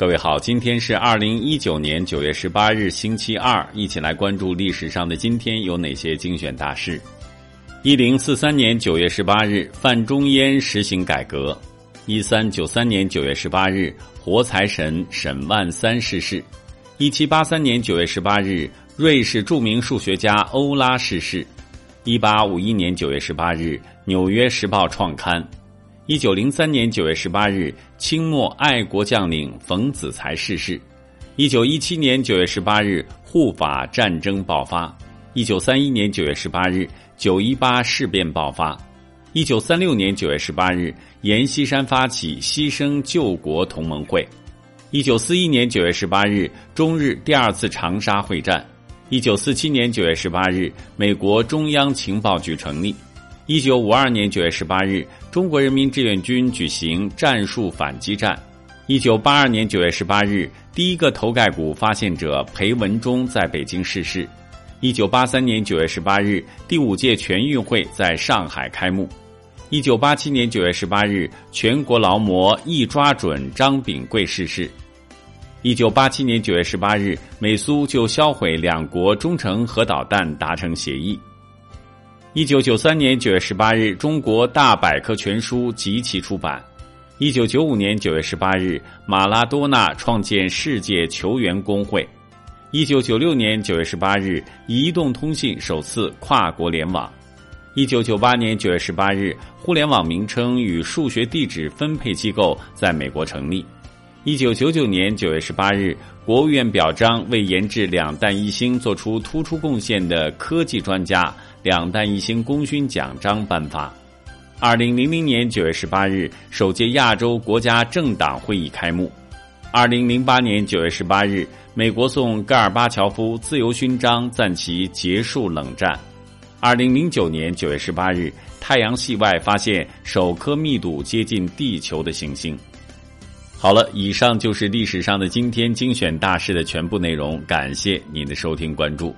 各位好，今天是二零一九年九月十八日，星期二，一起来关注历史上的今天有哪些精选大事。一零四三年九月十八日，范仲淹实行改革。一三九三年九月十八日，活财神沈万三逝世。一七八三年九月十八日，瑞士著名数学家欧拉逝世。一八五一年九月十八日，《纽约时报》创刊。一九零三年九月十八日，清末爱国将领冯子材逝世。一九一七年九月十八日，护法战争爆发。一九三一年九月十八日，九一八事变爆发。一九三六年九月十八日，阎锡山发起牺牲救国同盟会。一九四一年九月十八日，中日第二次长沙会战。一九四七年九月十八日，美国中央情报局成立。一九五二年九月十八日，中国人民志愿军举行战术反击战。一九八二年九月十八日，第一个头盖骨发现者裴文中在北京逝世。一九八三年九月十八日，第五届全运会在上海开幕。一九八七年九月十八日，全国劳模一抓准张炳贵逝世。一九八七年九月十八日，美苏就销毁两国中程核导弹达成协议。一九九三年九月十八日，中国大百科全书集齐出版。一九九五年九月十八日，马拉多纳创建世界球员工会。一九九六年九月十八日，移动通信首次跨国联网。一九九八年九月十八日，互联网名称与数学地址分配机构在美国成立。一九九九年九月十八日，国务院表彰为研制两弹一星做出突出贡献的科技专家。两弹一星功勋奖章颁发。二零零零年九月十八日，首届亚洲国家政党会议开幕。二零零八年九月十八日，美国送戈尔巴乔夫自由勋章，赞其结束冷战。二零零九年九月十八日，太阳系外发现首颗密度接近地球的行星。好了，以上就是历史上的今天精选大事的全部内容，感谢您的收听关注。